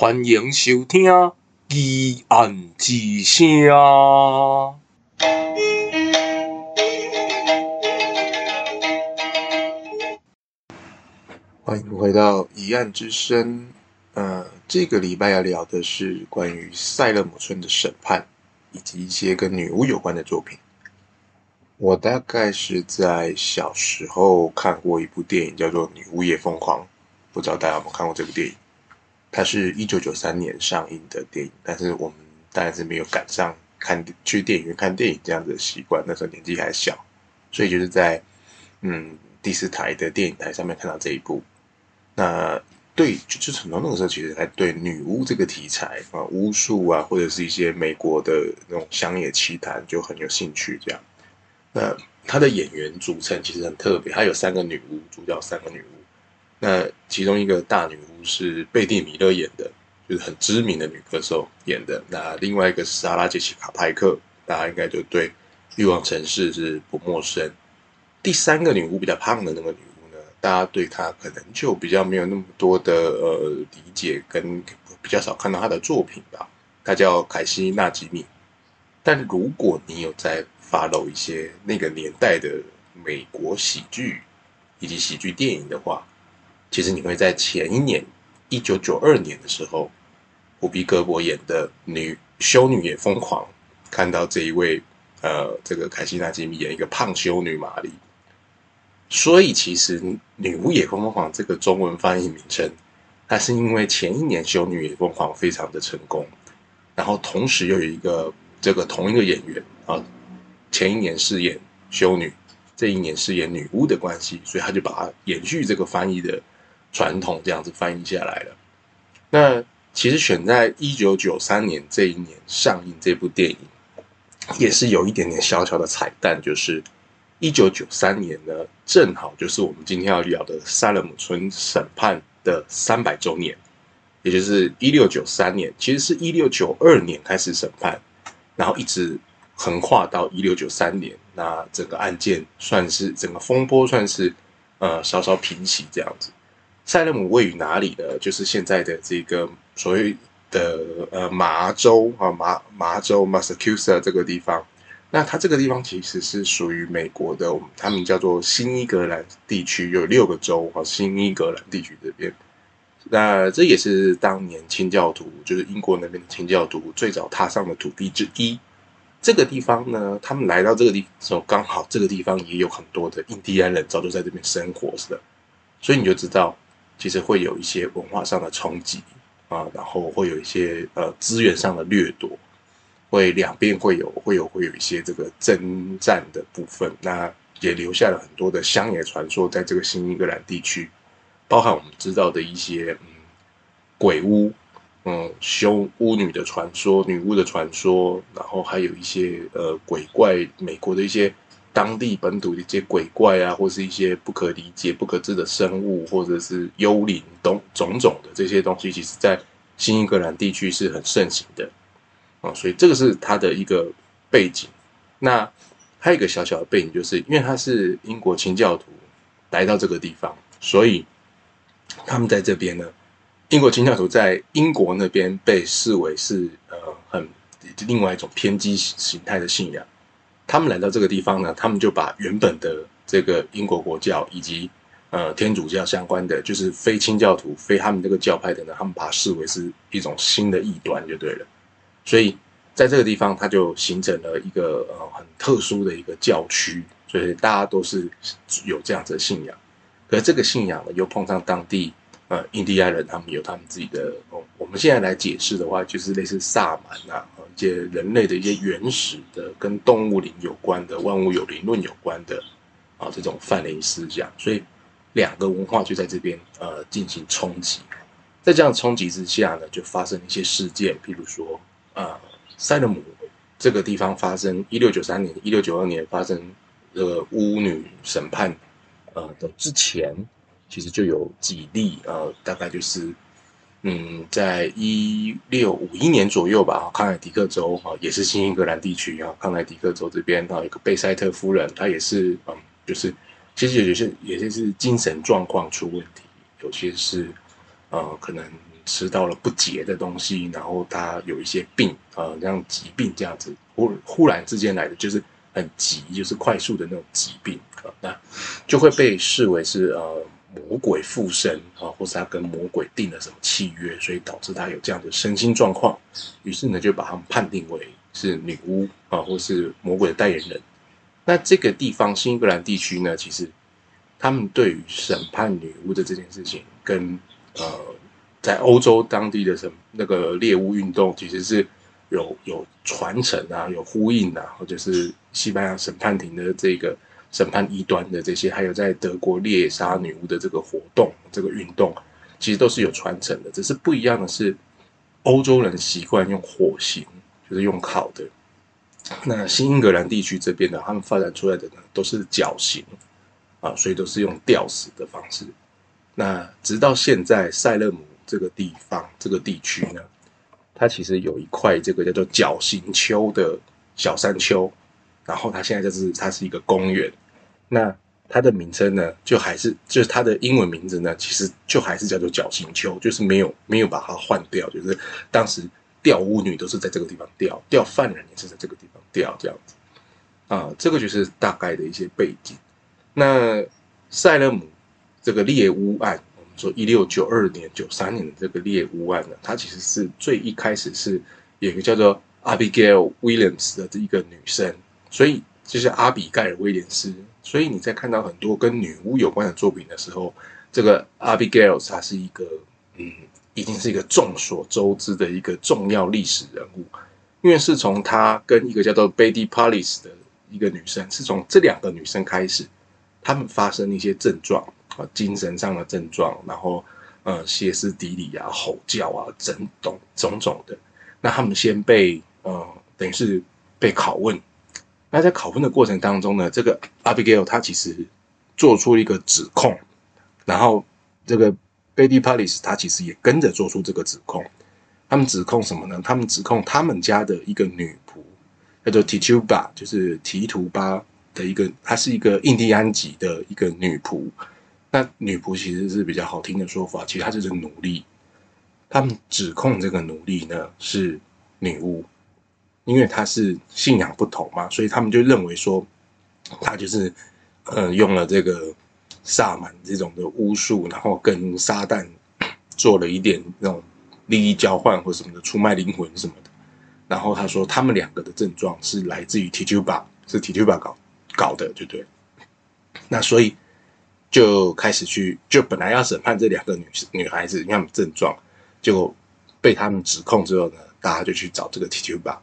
欢迎收听《疑案之声》。欢迎回到《疑案之声》。呃，这个礼拜要聊的是关于塞勒姆村的审判，以及一些跟女巫有关的作品。我大概是在小时候看过一部电影，叫做《女巫也疯狂》，不知道大家有没有看过这部电影？它是一九九三年上映的电影，但是我们当然是没有赶上看去电影院看电影这样子的习惯，那时候年纪还小，所以就是在嗯第四台的电影台上面看到这一部。那对，就就从那个时候其实还对女巫这个题材啊，巫术啊，或者是一些美国的那种乡野奇谈就很有兴趣。这样，那他的演员组成其实很特别，他有三个女巫，主角三个女巫。那其中一个大女巫是贝蒂·米勒演的，就是很知名的女歌手演的。那另外一个是莎拉·杰西卡·派克，大家应该就对《欲望城市》是不陌生。第三个女巫比较胖的那个女巫呢，大家对她可能就比较没有那么多的呃理解，跟比较少看到她的作品吧。她叫凯西·纳吉米。但如果你有在 follow 一些那个年代的美国喜剧以及喜剧电影的话，其实你会在前一年，一九九二年的时候，胡比·戈伯演的《女修女也疯狂》，看到这一位呃，这个凯西·娜吉米演一个胖修女玛丽。所以其实《女巫也疯狂》这个中文翻译名称，它是因为前一年《修女也疯狂》非常的成功，然后同时又有一个这个同一个演员啊，前一年饰演修女，这一年饰演女巫的关系，所以他就把它延续这个翻译的。传统这样子翻译下来了。那其实选在一九九三年这一年上映这部电影，也是有一点点小小的彩蛋，就是一九九三年呢，正好就是我们今天要聊的萨勒姆村审判的三百周年，也就是一六九三年，其实是一六九二年开始审判，然后一直横跨到一六九三年，那整个案件算是整个风波算是呃稍稍平息这样子。塞勒姆位于哪里呢？就是现在的这个所谓的呃麻州啊，麻麻州 Massachusetts 这个地方。那它这个地方其实是属于美国的，他们叫做新英格兰地区，有六个州啊，新英格兰地区这边。那这也是当年清教徒，就是英国那边的清教徒最早踏上的土地之一。这个地方呢，他们来到这个地方的时候，刚好这个地方也有很多的印第安人早就在这边生活是的，所以你就知道。其实会有一些文化上的冲击啊，然后会有一些呃资源上的掠夺，会两边会有会有会有一些这个征战的部分，那也留下了很多的乡野传说，在这个新英格兰地区，包含我们知道的一些嗯鬼屋，嗯修巫女的传说、女巫的传说，然后还有一些呃鬼怪，美国的一些。当地本土的一些鬼怪啊，或是一些不可理解、不可知的生物，或者是幽灵等种种的这些东西，其实在新英格兰地区是很盛行的啊。所以这个是它的一个背景。那还有一个小小的背景，就是因为他是英国清教徒来到这个地方，所以他们在这边呢，英国清教徒在英国那边被视为是呃很另外一种偏激形态的信仰。他们来到这个地方呢，他们就把原本的这个英国国教以及呃天主教相关的，就是非清教徒、非他们这个教派的呢，他们把它视为是一种新的异端就对了。所以在这个地方，它就形成了一个呃很特殊的一个教区，所以大家都是有这样子的信仰。可是这个信仰呢，又碰上当地呃印第安人，他们有他们自己的。我们现在来解释的话，就是类似萨满啊。一些人类的一些原始的跟动物灵有关的万物有灵论有关的啊，这种泛灵思想，所以两个文化就在这边呃进行冲击，在这样冲击之下呢，就发生一些事件，譬如说啊，塞勒姆这个地方发生一六九三年、一六九二年发生这个巫女审判呃的之前，其实就有几例呃，大概就是。嗯，在一六五一年左右吧，康乃狄克州哈，也是新英格兰地区啊，康乃狄克州这边哈，一个贝塞特夫人，她也是嗯，就是其实有些有些是精神状况出问题，有些是呃可能吃到了不洁的东西，然后她有一些病啊，这样疾病这样子忽忽然之间来的，就是很急，就是快速的那种疾病啊，那就会被视为是呃魔鬼附身啊，或是他跟魔鬼订了什么契约，所以导致他有这样的身心状况，于是呢就把他们判定为是女巫啊，或是魔鬼的代言人。那这个地方新英格兰地区呢，其实。他们对于审判女巫的这件事情，跟呃，在欧洲当地的什么那个猎巫运动，其实是有有传承啊，有呼应啊，或者是西班牙审判庭的这个审判异端的这些，还有在德国猎杀女巫的这个活动、这个运动，其实都是有传承的。只是不一样的是，欧洲人习惯用火刑，就是用烤的。那新英格兰地区这边呢，他们发展出来的呢，都是绞刑。啊，所以都是用吊死的方式。那直到现在，塞勒姆这个地方、这个地区呢，它其实有一块这个叫做绞刑丘的小山丘，然后它现在就是它是一个公园。那它的名称呢，就还是就是它的英文名字呢，其实就还是叫做绞刑丘，就是没有没有把它换掉，就是当时吊巫女都是在这个地方吊，吊犯人也是在这个地方吊这样子。啊，这个就是大概的一些背景。那塞勒姆这个猎巫案，我们说一六九二年、九三年的这个猎巫案呢，它其实是最一开始是有一个叫做 Abigail Williams 的这一个女生，所以就是阿比盖尔威廉斯。所以你在看到很多跟女巫有关的作品的时候，这个 Abigail 她是一个嗯，已经是一个众所周知的一个重要历史人物，因为是从她跟一个叫做 Betty police 的一个女生，是从这两个女生开始。她们发生一些症状啊，精神上的症状，然后呃歇斯底里啊、吼叫啊、整种种种的。那他们先被呃等于是被拷问。那在拷问的过程当中呢，这个 Abigail 他其实做出一个指控，然后这个 Betty Palace 他其实也跟着做出这个指控。他们指控什么呢？他们指控他们家的一个女仆叫做 Tituba，就是提图巴。的一个，她是一个印第安籍的一个女仆。那女仆其实是比较好听的说法，其实她就是奴隶。他们指控这个奴隶呢是女巫，因为他是信仰不同嘛，所以他们就认为说他就是呃用了这个萨满这种的巫术，然后跟撒旦做了一点那种利益交换或什么的，出卖灵魂什么的。然后他说他们两个的症状是来自于 Tituba，是 Tituba 搞。搞的就对，那所以就开始去，就本来要审判这两个女女孩子，因为症状，就被他们指控之后呢，大家就去找这个 Tituba。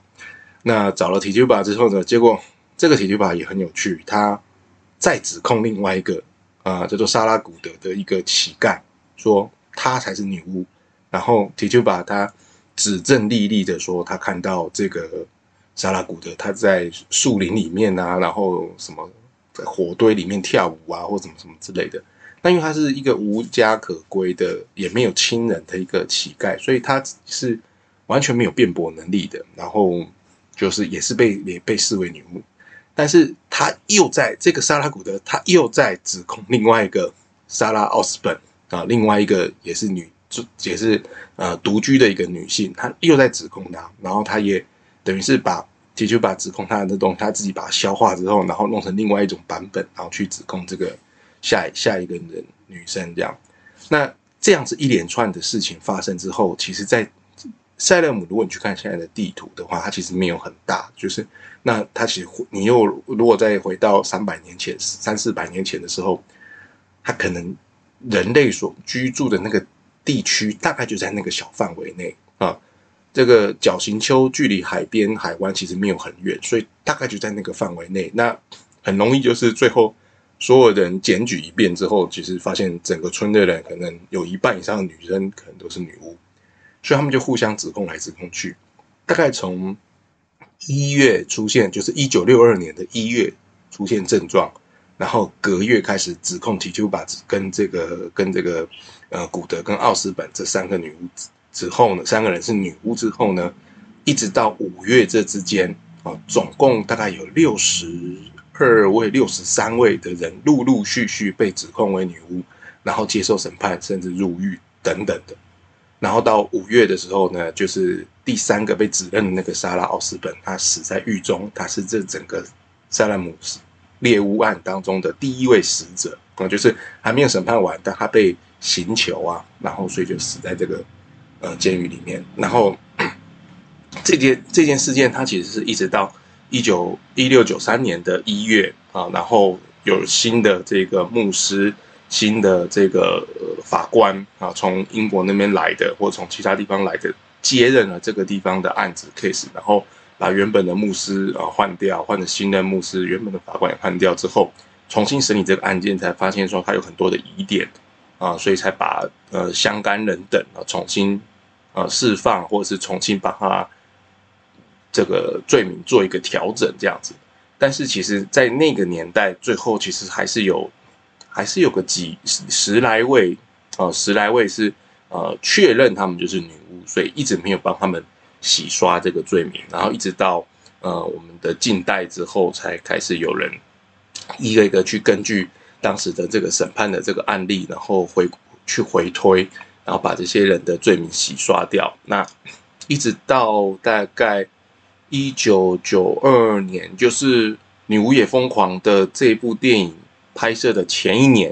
那找了 Tituba 之后呢，结果这个 Tituba 也很有趣，他再指控另外一个啊、叫做沙拉古德的一个乞丐，说他才是女巫。然后 Tituba 他指证历历的说，他看到这个。沙拉古德他在树林里面啊，然后什么在火堆里面跳舞啊，或什么什么之类的。那因为他是一个无家可归的，也没有亲人的一个乞丐，所以他是完全没有辩驳能力的。然后就是也是被也被视为女巫，但是他又在这个莎拉古德，他又在指控另外一个莎拉奥斯本啊，另外一个也是女，也是呃独居的一个女性，他又在指控她，然后他也。等于是把，提出把指控他的那东西，他自己把它消化之后，然后弄成另外一种版本，然后去指控这个下下一个人女生这样。那这样子一连串的事情发生之后，其实，在塞勒姆，如果你去看现在的地图的话，它其实没有很大，就是那它其实你又如果再回到三百年前、三四百年前的时候，它可能人类所居住的那个地区，大概就在那个小范围内啊。这个角形丘距离海边海湾其实没有很远，所以大概就在那个范围内。那很容易就是最后所有人检举一遍之后，其实发现整个村的人可能有一半以上的女生可能都是女巫，所以他们就互相指控来指控去。大概从一月出现，就是一九六二年的一月出现症状，然后隔月开始指控提丘巴跟这个跟这个呃古德跟奥斯本这三个女巫。之后呢，三个人是女巫之后呢，一直到五月这之间啊，总共大概有六十二位、六十三位的人陆陆续续被指控为女巫，然后接受审判，甚至入狱等等的。然后到五月的时候呢，就是第三个被指认的那个莎拉奥斯本，他死在狱中，他是这整个萨勒姆斯猎巫案当中的第一位死者啊，就是还没有审判完，但他被刑求啊，然后所以就死在这个呃监狱里面。然后 这件这件事件，它其实是一直到一九一六九三年的一月啊，然后有新的这个牧师。新的这个法官啊，从英国那边来的，或从其他地方来的，接任了这个地方的案子 case，然后把原本的牧师啊换掉，换了新的牧师，原本的法官也换掉之后，重新审理这个案件，才发现说他有很多的疑点啊，所以才把呃相干人等啊重新呃释放，或者是重新把他这个罪名做一个调整这样子。但是其实，在那个年代，最后其实还是有。还是有个几十十来位，呃，十来位是呃确认他们就是女巫，所以一直没有帮他们洗刷这个罪名，然后一直到呃我们的近代之后，才开始有人一个一个去根据当时的这个审判的这个案例，然后回去回推，然后把这些人的罪名洗刷掉。那一直到大概一九九二年，就是《女巫也疯狂》的这部电影。拍摄的前一年，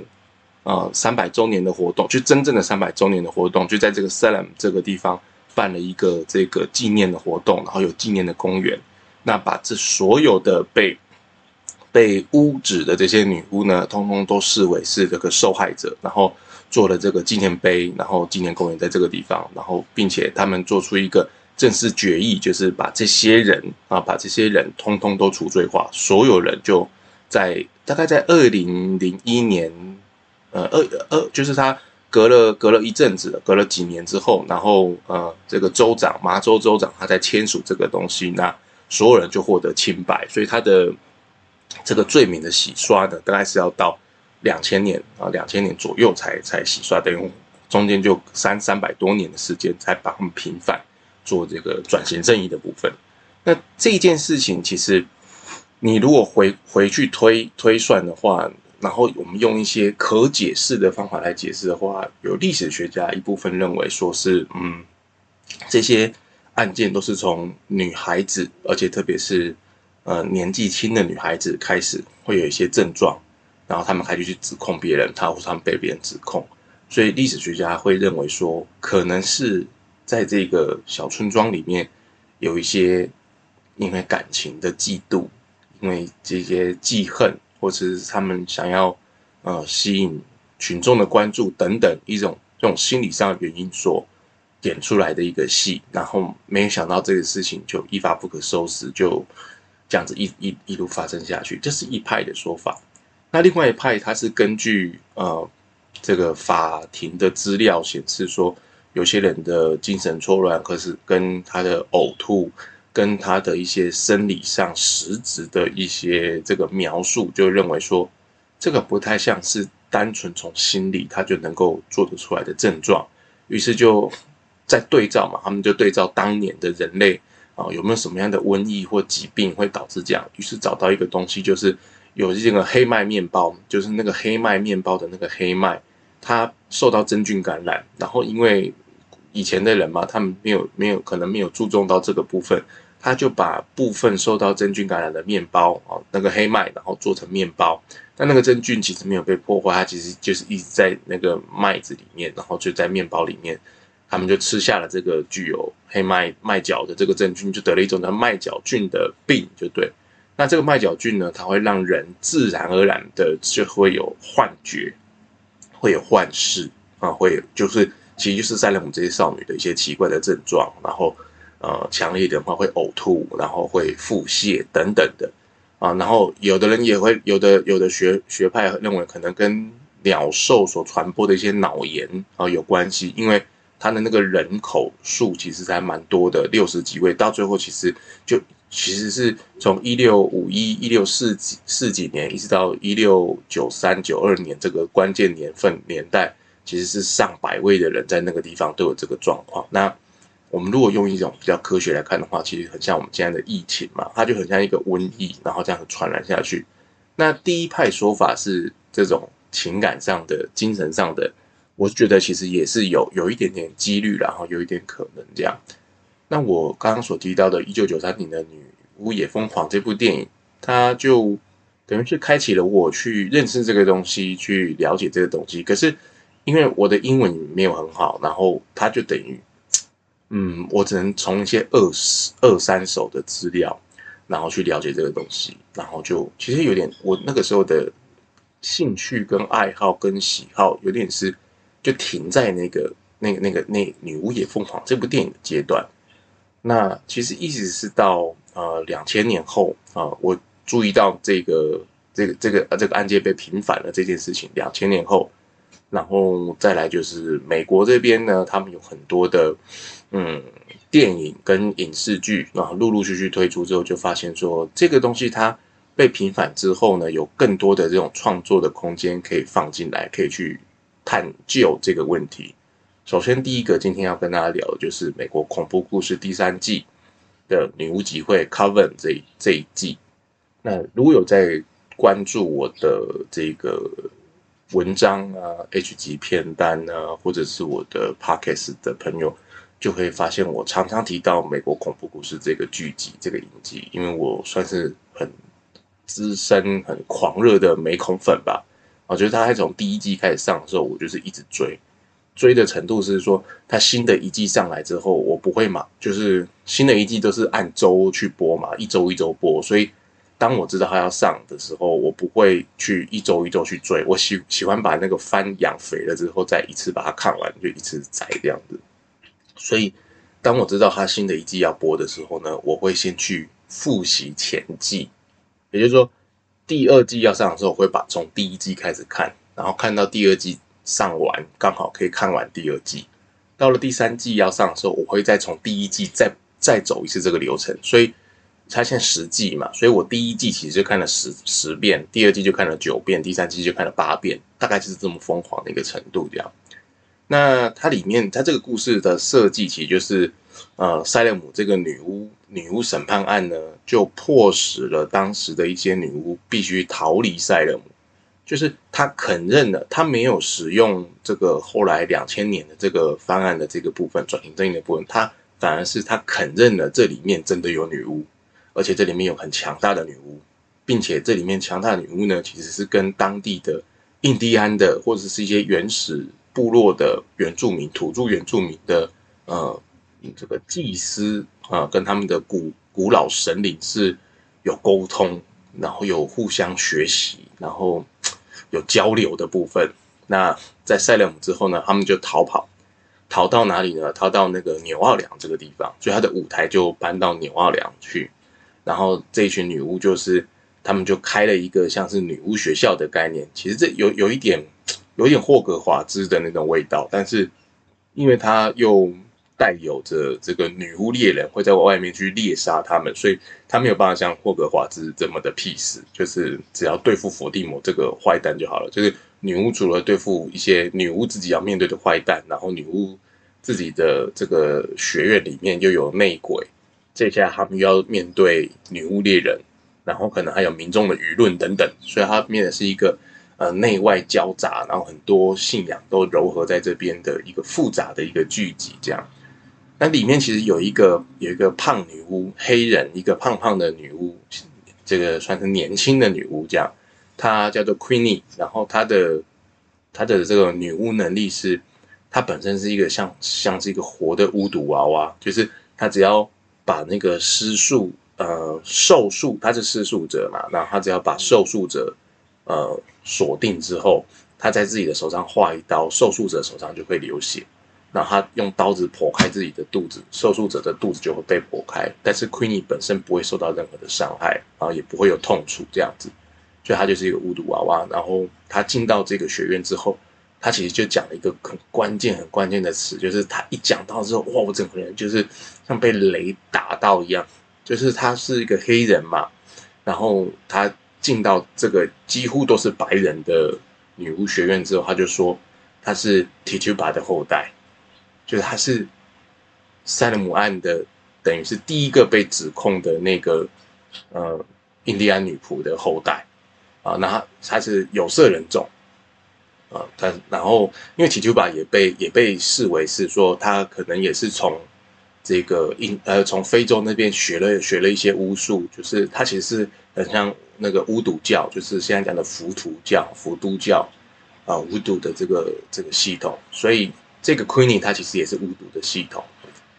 啊、呃，三百周年的活动，就真正的三百周年的活动，就在这个 Salem 这个地方办了一个这个纪念的活动，然后有纪念的公园，那把这所有的被被污指的这些女巫呢，通通都视为是这个受害者，然后做了这个纪念碑，然后纪念公园在这个地方，然后并且他们做出一个正式决议，就是把这些人啊，把这些人通通都除罪化，所有人就。在大概在二零零一年，呃，二二就是他隔了隔了一阵子，隔了几年之后，然后呃，这个州长麻州州长他在签署这个东西，那所有人就获得清白，所以他的这个罪名的洗刷呢，大概是要到两千年啊，两千年左右才才洗刷，等于中间就三三百多年的时间才把他们平反，做这个转型正义的部分。那这件事情其实。你如果回回去推推算的话，然后我们用一些可解释的方法来解释的话，有历史学家一部分认为说是，嗯，这些案件都是从女孩子，而且特别是呃年纪轻的女孩子开始会有一些症状，然后他们开始去指控别人，他或他们被别人指控，所以历史学家会认为说，可能是在这个小村庄里面有一些因为感情的嫉妒。因为这些记恨，或者是他们想要呃吸引群众的关注等等一种这种心理上的原因所点出来的一个戏，然后没有想到这个事情就一发不可收拾，就这样子一一一路发生下去，这是一派的说法。那另外一派，他是根据呃这个法庭的资料显示说，有些人的精神错乱，可是跟他的呕吐。跟他的一些生理上实质的一些这个描述，就认为说，这个不太像是单纯从心理他就能够做得出来的症状，于是就在对照嘛，他们就对照当年的人类啊，有没有什么样的瘟疫或疾病会导致这样，于是找到一个东西，就是有这个黑麦面包，就是那个黑麦面包的那个黑麦，它受到真菌感染，然后因为以前的人嘛，他们没有没有可能没有注重到这个部分。他就把部分受到真菌感染的面包啊，那个黑麦，然后做成面包。但那个真菌其实没有被破坏，它其实就是一直在那个麦子里面，然后就在面包里面。他们就吃下了这个具有黑麦麦角的这个真菌，就得了一种叫麦角菌的病，就对。那这个麦角菌呢，它会让人自然而然的就会有幻觉，会有幻视啊，会有就是其实就是在我们这些少女的一些奇怪的症状，然后。呃，强烈的话会呕吐，然后会腹泻等等的啊，然后有的人也会有的有的学学派认为可能跟鸟兽所传播的一些脑炎啊有关系，因为它的那个人口数其实还蛮多的，六十几位，到最后其实就其实是从一六五一一六四几四几年一直到一六九三九二年这个关键年份年代，其实是上百位的人在那个地方都有这个状况。那我们如果用一种比较科学来看的话，其实很像我们现在的疫情嘛，它就很像一个瘟疫，然后这样传染下去。那第一派说法是这种情感上的、精神上的我是觉得其实也是有有一点点几率，然后有一点可能这样。那我刚刚所提到的1993年的《女巫也疯狂》这部电影，它就等于是开启了我去认识这个东西，去了解这个东西。可是因为我的英文没有很好，然后它就等于，嗯，我只能从一些二二三手的资料，然后去了解这个东西，然后就其实有点我那个时候的兴趣跟爱好跟喜好有点是就停在那个那个那个那《女巫也疯狂》这部电影的阶段。那其实一直是到呃两千年后啊、我注意到这个这个这个这个案件被平反了这件事情。两千年后，然后再来就是美国这边呢，他们有很多的嗯电影跟影视剧，然后陆陆续续推出之后，就发现说这个东西它被平反之后呢，有更多的这种创作的空间可以放进来，可以去探究这个问题。首先，第一个今天要跟大家聊的就是美国恐怖故事第三季的女巫集会 Coven 这这一季。那如果有在关注我的这个文章啊、H 级片单啊，或者是我的 Podcast 的朋友，就会发现我常常提到美国恐怖故事这个剧集、这个影集，因为我算是很资深、很狂热的美恐粉吧。我觉得他还从第一季开始上的时候，我就是一直追。追的程度是说，它新的一季上来之后，我不会嘛，就是新的一季都是按周去播嘛，一周一周播。所以当我知道它要上的时候，我不会去一周一周去追。我喜喜欢把那个番养肥了之后，再一次把它看完，就一次宰这样子。所以当我知道它新的一季要播的时候呢，我会先去复习前季，也就是说第二季要上的时候，我会把从第一季开始看，然后看到第二季。上完刚好可以看完第二季，到了第三季要上的时候，我会再从第一季再再走一次这个流程。所以它现在十季嘛，所以我第一季其实就看了十十遍，第二季就看了九遍，第三季就看了八遍，大概就是这么疯狂的一个程度这样。那它里面它这个故事的设计，其实就是呃，塞勒姆这个女巫女巫审判案呢，就迫使了当时的一些女巫必须逃离塞勒姆。就是他肯认了，他没有使用这个后来两千年的这个方案的这个部分转型正义的部分，他反而是他肯认了这里面真的有女巫，而且这里面有很强大的女巫，并且这里面强大的女巫呢，其实是跟当地的印第安的或者是一些原始部落的原住民、土著原住民的呃这个祭司啊、跟他们的古古老神灵是有沟通，然后有互相学习，然后。有交流的部分。那在塞勒姆之后呢，他们就逃跑，逃到哪里呢？逃到那个纽奥良这个地方，所以他的舞台就搬到纽奥良去。然后这一群女巫就是，他们就开了一个像是女巫学校的概念。其实这有有一点，有点霍格华兹的那种味道，但是因为他又。带有着这个女巫猎人会在外面去猎杀他们，所以他没有办法像霍格华兹这么的 peace，就是只要对付伏地魔这个坏蛋就好了。就是女巫除了对付一些女巫自己要面对的坏蛋，然后女巫自己的这个学院里面又有内鬼，这下他们又要面对女巫猎人，然后可能还有民众的舆论等等，所以他面的是一个呃内外交杂，然后很多信仰都糅合在这边的一个复杂的一个聚集这样。那里面其实有一个有一个胖女巫，黑人，一个胖胖的女巫，这个算是年轻的女巫，这样，她叫做 Queenie，然后她的她的这个女巫能力是，她本身是一个像像是一个活的巫毒娃娃，就是她只要把那个施术呃受术，她是施术者嘛，然后她只要把受术者呃锁定之后，他在自己的手上划一刀，受术者手上就会流血。然后他用刀子剖开自己的肚子，受术者的肚子就会被剖开，但是 Queenie 本身不会受到任何的伤害，然后也不会有痛楚这样子，所以他就是一个巫毒娃娃。然后他进到这个学院之后，他其实就讲了一个很关键、很关键的词，就是他一讲到之后，哇，我整个人就是像被雷打到一样，就是他是一个黑人嘛，然后他进到这个几乎都是白人的女巫学院之后，他就说他是 Tituba 的后代。就是他是塞勒姆案的，等于是第一个被指控的那个呃印第安女仆的后代啊，那他他是有色人种，啊，但然后因为 Tituba 也被也被视为是说他可能也是从这个印呃从非洲那边学了学了一些巫术，就是他其实是很像那个巫毒教，就是现在讲的伏图教、伏都教啊巫毒的这个这个系统，所以这个 Queenie 它其实也是巫毒的系统。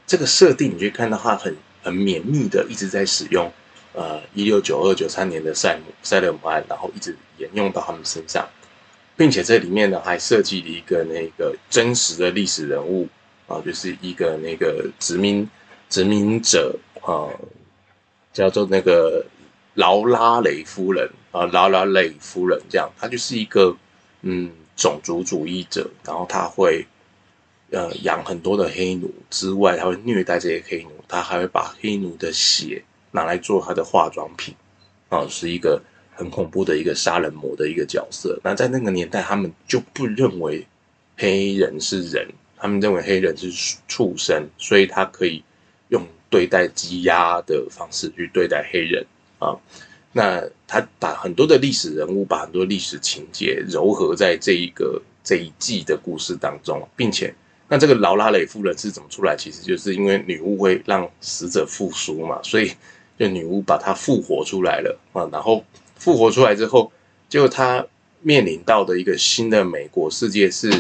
这个设定你就看到它很很绵密的一直在使用，呃，一六九二九三年的塞姆塞勒姆案，然后一直沿用到他们身上。并且这里面呢，还设计了一个那个真实的历史人物啊，就是一个那个殖民殖民者啊，叫做那个劳拉雷夫人啊，劳拉雷夫人这样，她就是一个嗯种族主义者，然后他会呃养很多的黑奴之外，他会虐待这些黑奴，他还会把黑奴的血拿来做他的化妆品啊，是一个。很恐怖的一个杀人魔的一个角色。那在那个年代，他们就不认为黑人是人，他们认为黑人是畜生，所以他可以用对待鸡鸭的方式去对待黑人啊。那他把很多的历史人物，把很多历史情节糅合在这一个这一季的故事当中，并且，那这个劳拉雷夫人是怎么出来？其实就是因为女巫会让死者复苏嘛，所以就女巫把她复活出来了啊，然后。复活出来之后，就他面临到的一个新的美国世界是，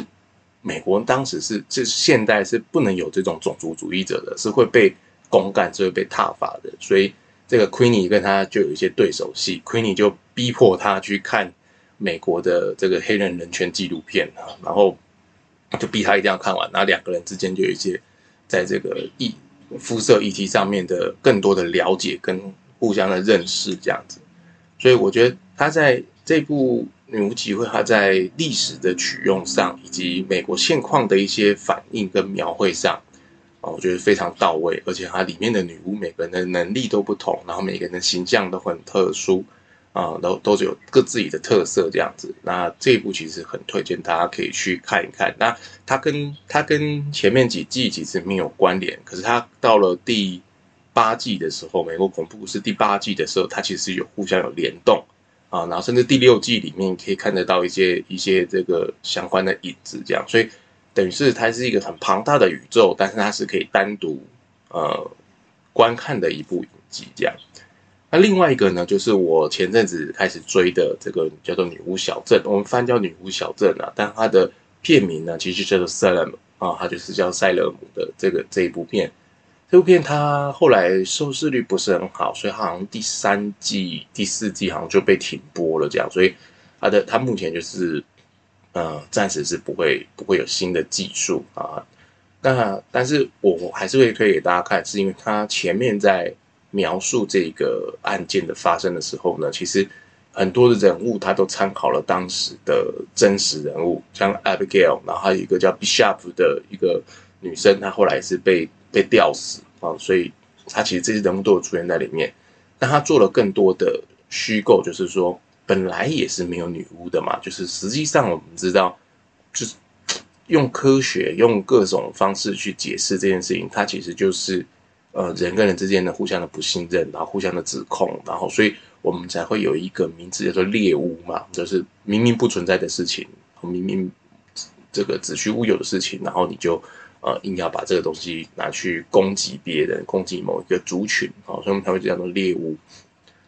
美国当时是就是现代是不能有这种种族主义者的，是会被公干，是会被挞伐的。所以这个 Queenie 跟他就有一些对手戏，Queenie 就逼迫他去看美国的这个黑人人权纪录片啊，然后就逼他一定要看完，然后两个人之间就有一些在这个议肤色议题上面的更多的了解跟互相的认识这样子。所以我觉得他在这部《女巫集会》，它在历史的取用上，以及美国现况的一些反应跟描绘上，啊，我觉得非常到位。而且它里面的女巫每个人的能力都不同，然后每个人的形象都很特殊，啊，都都是有各自己的特色这样子。那这一部其实很推荐大家可以去看一看。那它跟它跟前面几季其实没有关联，可是它到了第。八季的时候，美国恐怖故事第八季的时候，它其实有互相有联动啊，然后甚至第六季里面可以看得到一些一些这个相关的影子，这样，所以等于是它是一个很庞大的宇宙，但是它是可以单独呃观看的一部影集，这样。那另外一个呢，就是我前阵子开始追的这个叫做《女巫小镇》，我们翻叫《女巫小镇》啊，但它的片名呢，其实叫做 Salem 啊，它就是叫塞勒姆的这个这一部片。这部片它后来收视率不是很好，所以它好像第三季、第四季好像就被停播了，这样。所以它的它目前就是呃，暂时是不会不会有新的技术啊。那但是我还是会推给大家看，是因为它前面在描述这个案件的发生的时候呢，其实很多的人物他都参考了当时的真实人物，像 Abigail，然后还有一个叫 Bishop 的一个女生，她后来是被。被吊死啊，所以他其实这些人物都有出现在里面。但他做了更多的虚构，就是说本来也是没有女巫的嘛。就是实际上我们知道，就是用科学用各种方式去解释这件事情，它其实就是呃人跟人之间的互相的不信任，然后互相的指控，然后所以我们才会有一个名字叫做猎巫嘛，就是明明不存在的事情，明明这个子虚乌有的事情，然后你就。呃，硬要把这个东西拿去攻击别人，攻击某一个族群，好，所以他们就叫做猎巫。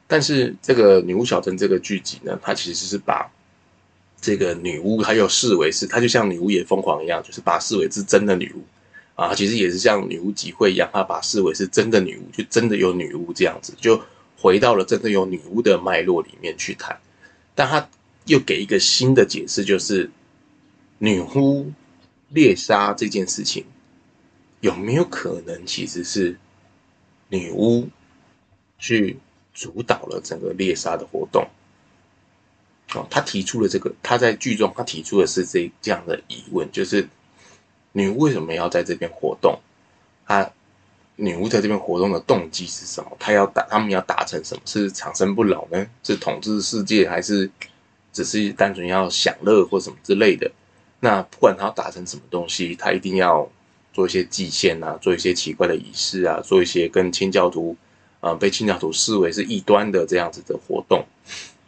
但是这个女巫小镇这个剧集呢，它其实是把这个女巫还有视为是，它就像女巫也疯狂一样，就是把视为是真的女巫啊，其实也是像女巫集会一样，它把视为是真的女巫，就真的有女巫这样子，就回到了真的有女巫的脉络里面去谈。但他又给一个新的解释，就是女巫。猎杀这件事情有没有可能其实是女巫去主导了整个猎杀的活动？哦，他提出了这个，他在剧中他提出的是这这样的疑问，就是女巫为什么要在这边活动？她女巫在这边活动的动机是什么？她要达，他们要达成什么？是长生不老呢？是统治世界，还是只是单纯要享乐或什么之类的？那不管他要达成什么东西，他一定要做一些祭献啊，做一些奇怪的仪式啊，做一些跟清教徒啊、呃、被清教徒视为是异端的这样子的活动。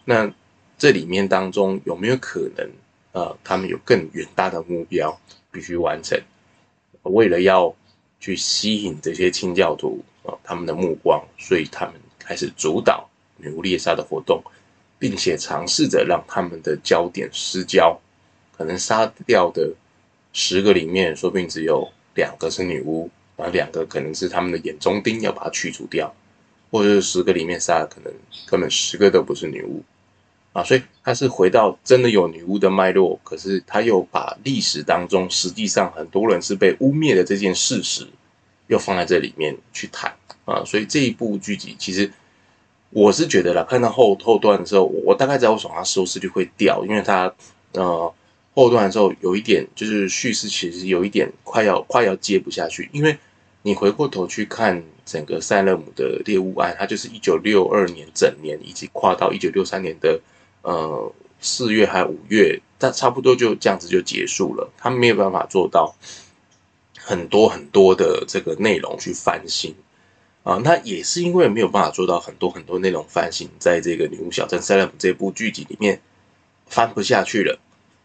那这里面当中有没有可能呃，他们有更远大的目标必须完成，为了要去吸引这些清教徒啊、呃、他们的目光，所以他们开始主导女巫猎杀的活动，并且尝试着让他们的焦点失焦，可能杀掉的十个里面，说不定只有两个是女巫，然后两个可能是他们的眼中钉，要把它去除掉，或者是十个里面杀的可能根本十个都不是女巫。啊，所以他是回到真的有女巫的脉络，可是他又把历史当中实际上很多人是被污蔑的这件事实，又放在这里面去谈啊。所以这一部剧集，其实我是觉得啦，看到后后段的时候，我大概知道为什么它收视率会掉，因为它呃后段的时候有一点就是叙事其实有一点快要快要接不下去，因为你回过头去看整个塞勒姆的猎物案，它就是一九六二年整年，以及跨到一九六三年的。呃，四月还五月，但差不多就这样子就结束了。他没有办法做到很多很多的这个内容去翻新啊。那也是因为没有办法做到很多很多内容翻新，在这个《女巫小镇塞勒姆》这部剧集里面翻不下去了，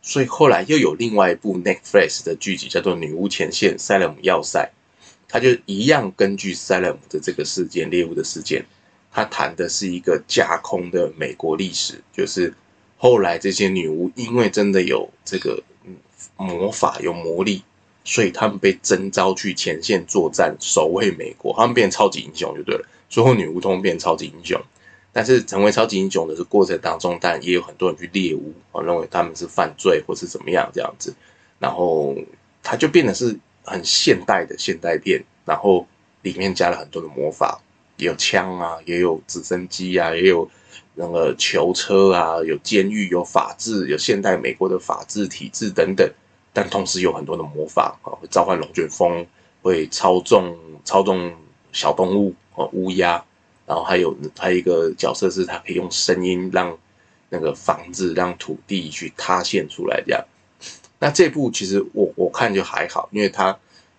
所以后来又有另外一部 Netflix 的剧集叫做《女巫前线：塞勒姆要塞》，它就一样根据塞勒姆的这个事件，猎巫的事件。他谈的是一个架空的美国历史，就是后来这些女巫因为真的有这个魔法有魔力，所以他们被征召去前线作战，守卫美国，他们变超级英雄就对了。所有女巫通变超级英雄，但是成为超级英雄的这过程当中，当然也有很多人去猎巫啊，认为他们是犯罪或是怎么样这样子，然后他就变得是很现代的现代片，然后里面加了很多的魔法。有枪啊，也有直升机啊，也有那个囚车啊，有监狱，有法治，有现代美国的法治体制等等。但同时有很多的魔法啊，会召唤龙卷风，会操纵操纵小动物啊，乌鸦。然后还有还有一个角色是，他可以用声音让那个房子、让土地去塌陷出来这样。那这部其实我我看就还好，因为它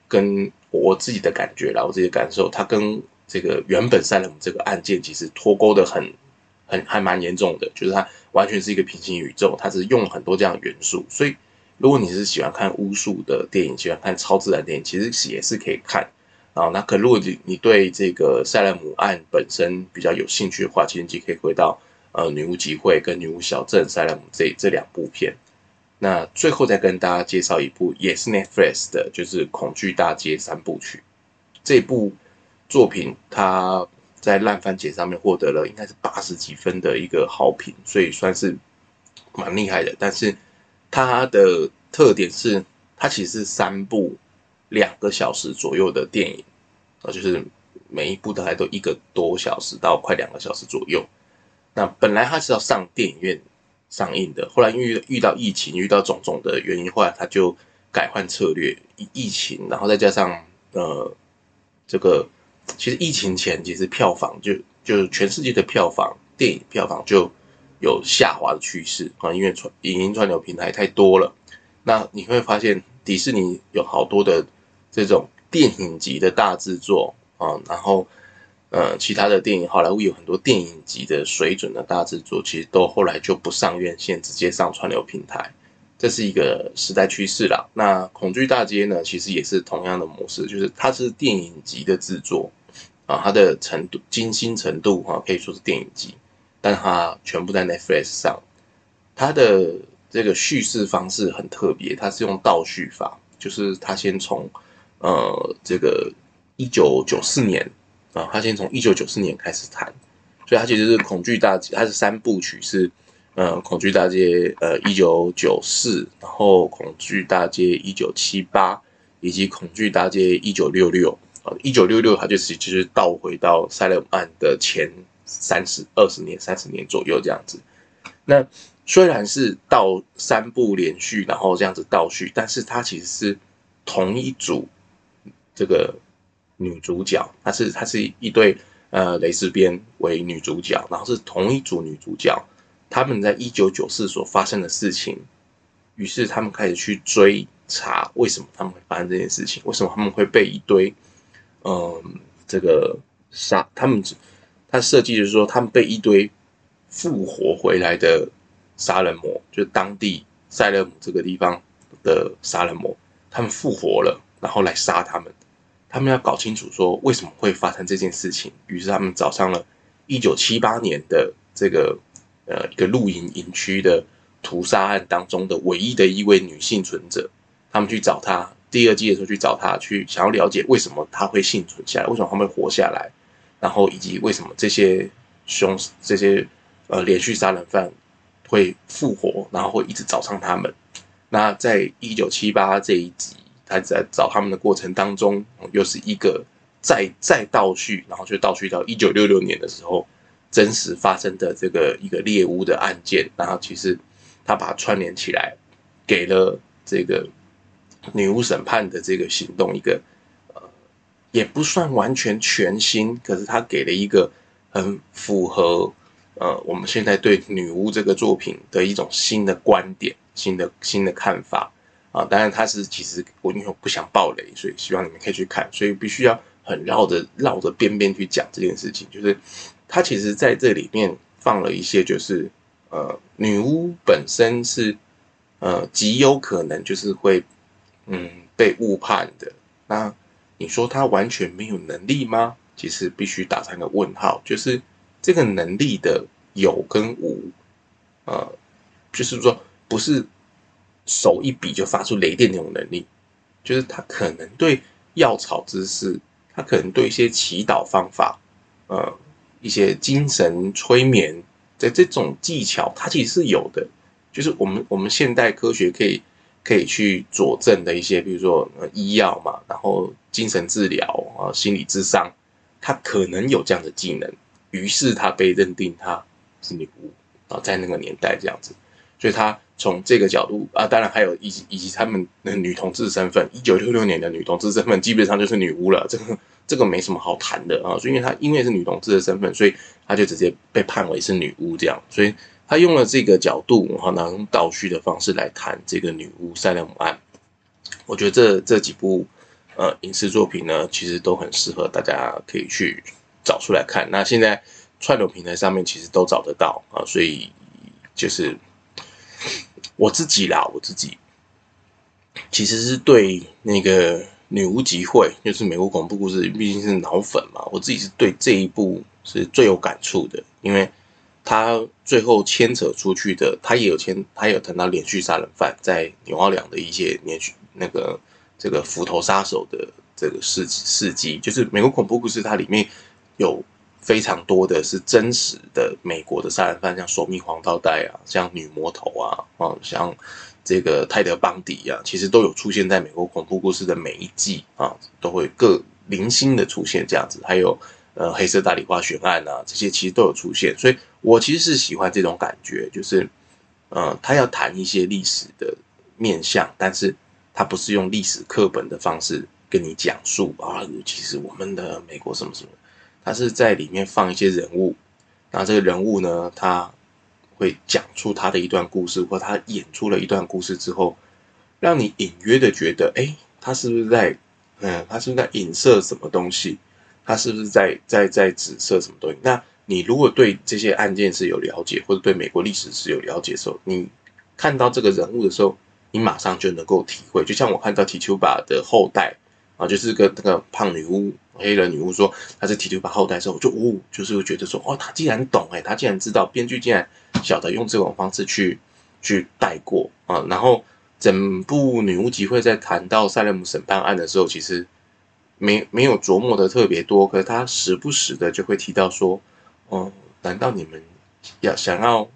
跟我自己的感觉啦，我自己的感受，它跟这个原本塞勒姆这个案件其实脱钩的很很还蛮严重的，就是它完全是一个平行宇宙，它是用很多这样的元素。所以如果你是喜欢看巫术的电影，喜欢看超自然电影，其实也是可以看啊。那可如果你你对这个塞勒姆案本身比较有兴趣的话，其实你可以回到呃女巫集会跟女巫小镇塞勒姆这这两部片。那最后再跟大家介绍一部也是 Netflix 的，就是恐惧大街三部曲这部。作品，它在烂番茄上面获得了应该是八十几分的一个好评，所以算是蛮厉害的。但是它的特点是，它其实是三部两个小时左右的电影，啊，就是每一部大概都一个多小时到快两个小时左右。那本来它是要上电影院上映的，后来因为遇到疫情，遇到种种的原因，后来它就改换策略，疫疫情，然后再加上呃这个。其实疫情前，其实票房就就全世界的票房，电影票房就有下滑的趋势啊，因为传影音串流平台太多了。那你会发现，迪士尼有好多的这种电影级的大制作啊，然后呃，其他的电影，好莱坞有很多电影级的水准的大制作，其实都后来就不上院线，直接上串流平台。这是一个时代趋势啦。那恐惧大街呢，其实也是同样的模式，就是它是电影级的制作啊，它的程度精心程度哈，可以说是电影级，但它全部在 Netflix 上。它的这个叙事方式很特别，它是用倒叙法，就是它先从呃这个一九九四年啊，他先从一九九四年开始谈，所以他其实是恐惧大街，它是三部曲是。呃，恐惧大街，呃，一九九四，然后恐惧大街一九七八，以及恐惧大街一九六六，啊，一九六六，它就是其实倒回到塞勒姆案的前三十二十年、三十年左右这样子。那虽然是倒三部连续，然后这样子倒叙，但是它其实是同一组这个女主角，她是她是一对呃蕾丝边为女主角，然后是同一组女主角。他们在一九九四所发生的事情，于是他们开始去追查为什么他们会发生这件事情，为什么他们会被一堆，嗯，这个杀他们，他设计就是说他们被一堆复活回来的杀人魔，就是当地塞勒姆这个地方的杀人魔，他们复活了，然后来杀他们。他们要搞清楚说为什么会发生这件事情，于是他们找上了一九七八年的这个呃一个露营营区的屠杀案当中的唯一的一位女幸存者，他们去找她。第二季的时候去找她，去想要了解为什么她会幸存下来，为什么他们会活下来，然后以及为什么这些凶这些呃连续杀人犯会复活，然后会一直找上他们。那在一九七八这一集。他在找他们的过程当中，又是一个再再倒叙，然后就倒叙到一九六六年的时候，真实发生的这个一个猎巫的案件，然后其实他把它串联起来，给了这个女巫审判的这个行动一个呃，也不算完全全新，可是他给了一个很符合呃我们现在对女巫这个作品的一种新的观点、新的新的看法。啊，当然他是其实我因为我不想爆雷，所以希望你们可以去看，所以必须要很绕着绕着边边去讲这件事情。就是他其实在这里面放了一些，就是呃，女巫本身是呃极有可能就是会嗯被误判的。那你说他完全没有能力吗？其实必须打上个问号，就是这个能力的有跟无，呃，就是说不是。手一比就发出雷电那种能力，就是他可能对药草知识，他可能对一些祈祷方法，呃，一些精神催眠的这种技巧，他其实是有的。就是我们我们现代科学可以可以去佐证的一些，比如说医药嘛，然后精神治疗啊，心理智商，他可能有这样的技能，于是他被认定他是女巫啊，在那个年代这样子，所以他。从这个角度啊，当然还有以及以及他们的女同志身份，一九六六年的女同志身份基本上就是女巫了，这个这个没什么好谈的啊。所以，因为她因为是女同志的身份，所以她就直接被判为是女巫这样。所以，她用了这个角度，然后，倒叙的方式来谈这个女巫塞勒姆案。我觉得这这几部呃影视作品呢，其实都很适合大家可以去找出来看。那现在串流平台上面其实都找得到啊，所以就是。我自己啦，我自己其实是对那个女巫集会，就是美国恐怖故事，毕竟是脑粉嘛。我自己是对这一部是最有感触的，因为他最后牵扯出去的，他也有牵，他有谈到连续杀人犯在纽奥良的一些连续那个这个斧头杀手的这个事事迹，就是美国恐怖故事，它里面有。非常多的是真实的美国的杀人犯，像索密黄道带啊，像女魔头啊，啊，像这个泰德邦迪啊，其实都有出现在美国恐怖故事的每一季啊，都会各零星的出现这样子。还有呃黑色大理花悬案啊，这些其实都有出现。所以我其实是喜欢这种感觉，就是呃，他要谈一些历史的面向，但是他不是用历史课本的方式跟你讲述啊，其实我们的美国什么什么。他是在里面放一些人物，那这个人物呢，他会讲出他的一段故事，或他演出了一段故事之后，让你隐约的觉得，哎，他是不是在，嗯，他是不是在影射什么东西？他是不是在在在指涉什么东西？那你如果对这些案件是有了解，或者对美国历史是有了解的时候，你看到这个人物的时候，你马上就能够体会。就像我看到提丘巴的后代啊，就是个那个胖女巫。黑人女巫说她是提图巴后代之后，我就哦，就是会觉得说哦，她竟然懂哎，她竟然知道，编剧竟然晓得用这种方式去去带过啊。然后整部女巫集会在谈到塞勒姆审判案的时候，其实没没有琢磨的特别多，可是他时不时的就会提到说，哦，难道你们要想要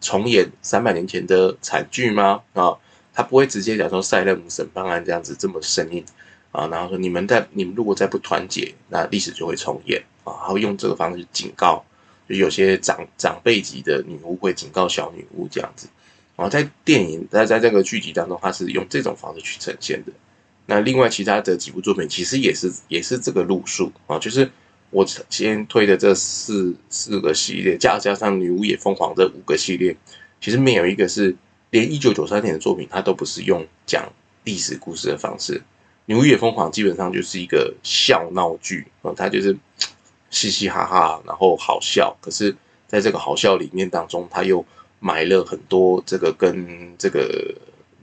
重演三百年前的惨剧吗？啊，他不会直接讲说塞勒姆审判案这样子这么生硬。啊，然后说你们在你们如果再不团结，那历史就会重演啊！然后用这个方式警告，就有些长长辈级的女巫会警告小女巫这样子。然后在电影在在这个剧集当中，它是用这种方式去呈现的。那另外其他的几部作品其实也是也是这个路数啊，就是我先推的这四四个系列，加加上《女巫也疯狂》这五个系列，其实没有一个是连一九九三年的作品，它都不是用讲历史故事的方式。女巫也疯狂基本上就是一个笑闹剧啊，它就是嘻嘻哈哈，然后好笑。可是，在这个好笑里面当中，他又埋了很多这个跟这个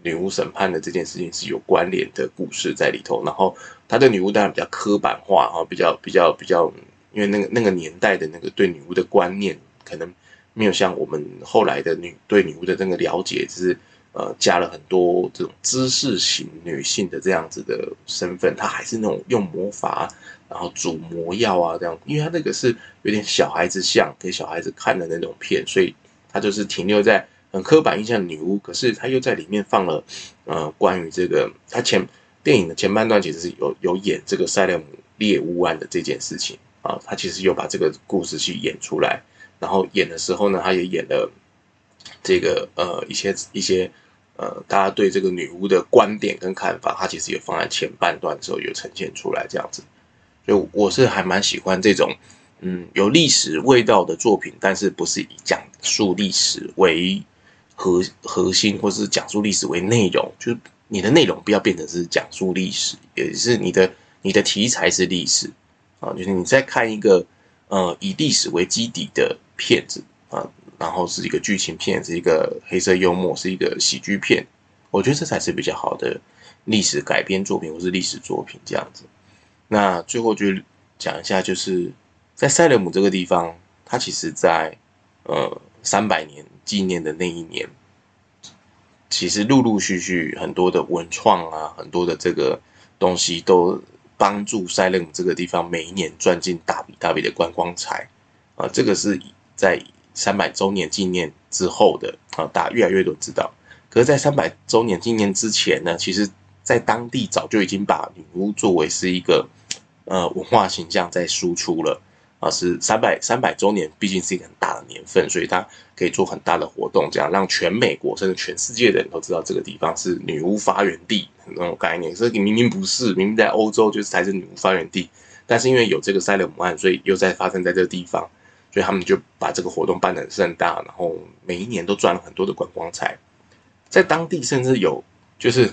女巫审判的这件事情是有关联的故事在里头。然后他的女巫当然比较刻板化哈，比较比较比较，因为那个那个年代的那个对女巫的观念可能没有像我们后来的女对女巫的那个了解，只是呃加了很多这种知识型女性的这样子的身份，她还是那种用魔法。然后煮魔药啊，这样，因为她那个是有点小孩子像给小孩子看的那种片，所以她就是停留在很刻板印象女巫。可是她又在里面放了呃关于这个她前电影的前半段其实是有有演这个塞勒姆猎巫案的这件事情啊，她其实有把这个故事去演出来。然后演的时候呢，他也演了这个呃一些一些呃大家对这个女巫的观点跟看法，他其实也放在前半段的时候有呈现出来这样子。就我是还蛮喜欢这种，嗯，有历史味道的作品，但是不是以讲述历史为核核心，或是讲述历史为内容，就是你的内容不要变成是讲述历史，也是你的你的题材是历史啊，就是你在看一个呃以历史为基底的片子啊，然后是一个剧情片，是一个黑色幽默，是一个喜剧片，我觉得这才是比较好的历史改编作品，或是历史作品这样子。那最后就讲一下，就是在塞勒姆这个地方，它其实在呃三百年纪念的那一年，其实陆陆续续很多的文创啊，很多的这个东西都帮助塞勒姆这个地方每一年赚进大笔大笔的观光财啊。这个是在三百周年纪念之后的啊，大家越来越多知道。可是，在三百周年纪念之前呢，其实在当地早就已经把女巫作为是一个。呃，文化形象在输出了啊，是三百三百周年，毕竟是一个很大的年份，所以它可以做很大的活动，这样让全美国甚至全世界的人都知道这个地方是女巫发源地那种概念。所以明明不是，明明在欧洲就是才是女巫发源地，但是因为有这个塞勒姆案，所以又在发生在这个地方，所以他们就把这个活动办得很盛大，然后每一年都赚了很多的观光财，在当地甚至有就是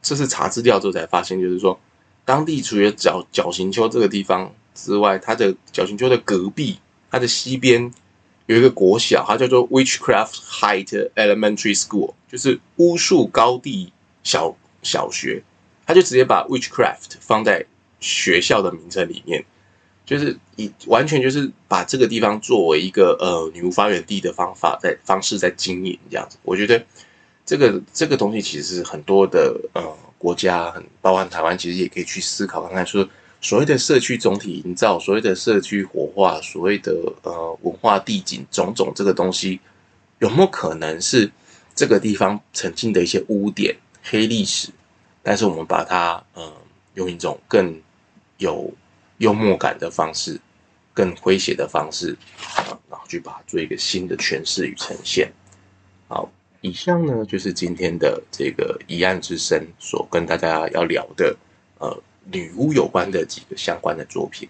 这是查资料之后才发现，就是说。当地除了角角形丘这个地方之外，它的角形丘的隔壁，它的西边有一个国小，它叫做 Witchcraft Height Elementary School，就是巫术高地小小学，它就直接把 Witchcraft 放在学校的名称里面，就是以完全就是把这个地方作为一个呃女巫发源地的方法在方式在经营这样子，我觉得这个这个东西其实很多的呃。国家很包含台湾，其实也可以去思考看看，说所谓的社区总体营造，所谓的社区活化，所谓的呃文化地景种种这个东西，有没有可能是这个地方曾经的一些污点、黑历史？但是我们把它呃用一种更有幽默感的方式、更诙谐的方式啊，然后去把它做一个新的诠释与呈现。好。以上呢，就是今天的这个疑案之声所跟大家要聊的，呃，女巫有关的几个相关的作品。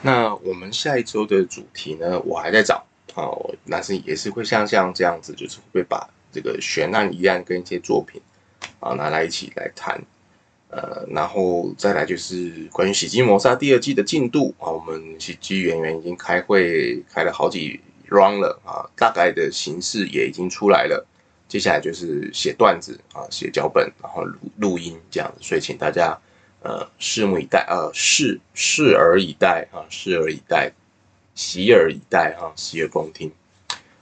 那我们下一周的主题呢，我还在找啊，那是也是会像像这样子，就是会把这个悬案疑案跟一些作品啊拿来一起来谈，呃，然后再来就是关于《喜剧谋杀》第二季的进度啊，我们喜剧演员已经开会开了好几 round 了啊，大概的形式也已经出来了。接下来就是写段子啊，写脚本，然后录录音这样子，所以请大家呃拭目以待，呃拭拭而以待啊，拭而以待，洗耳以待哈，洗耳恭听。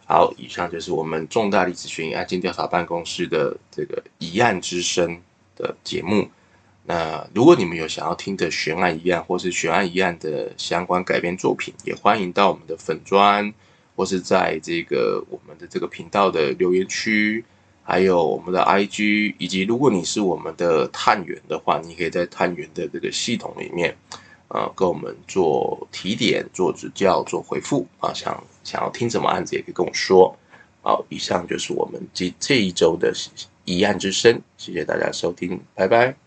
好，以上就是我们重大历史悬疑案件调查办公室的这个疑案之声的节目。那如果你们有想要听的悬案疑案或是悬案疑案的相关改编作品，也欢迎到我们的粉专。或是在这个我们的这个频道的留言区，还有我们的 IG，以及如果你是我们的探员的话，你可以在探员的这个系统里面，啊，跟我们做提点、做指教、做回复啊，想想要听什么案子也可以跟我说。好，以上就是我们这这一周的疑案之声，谢谢大家收听，拜拜。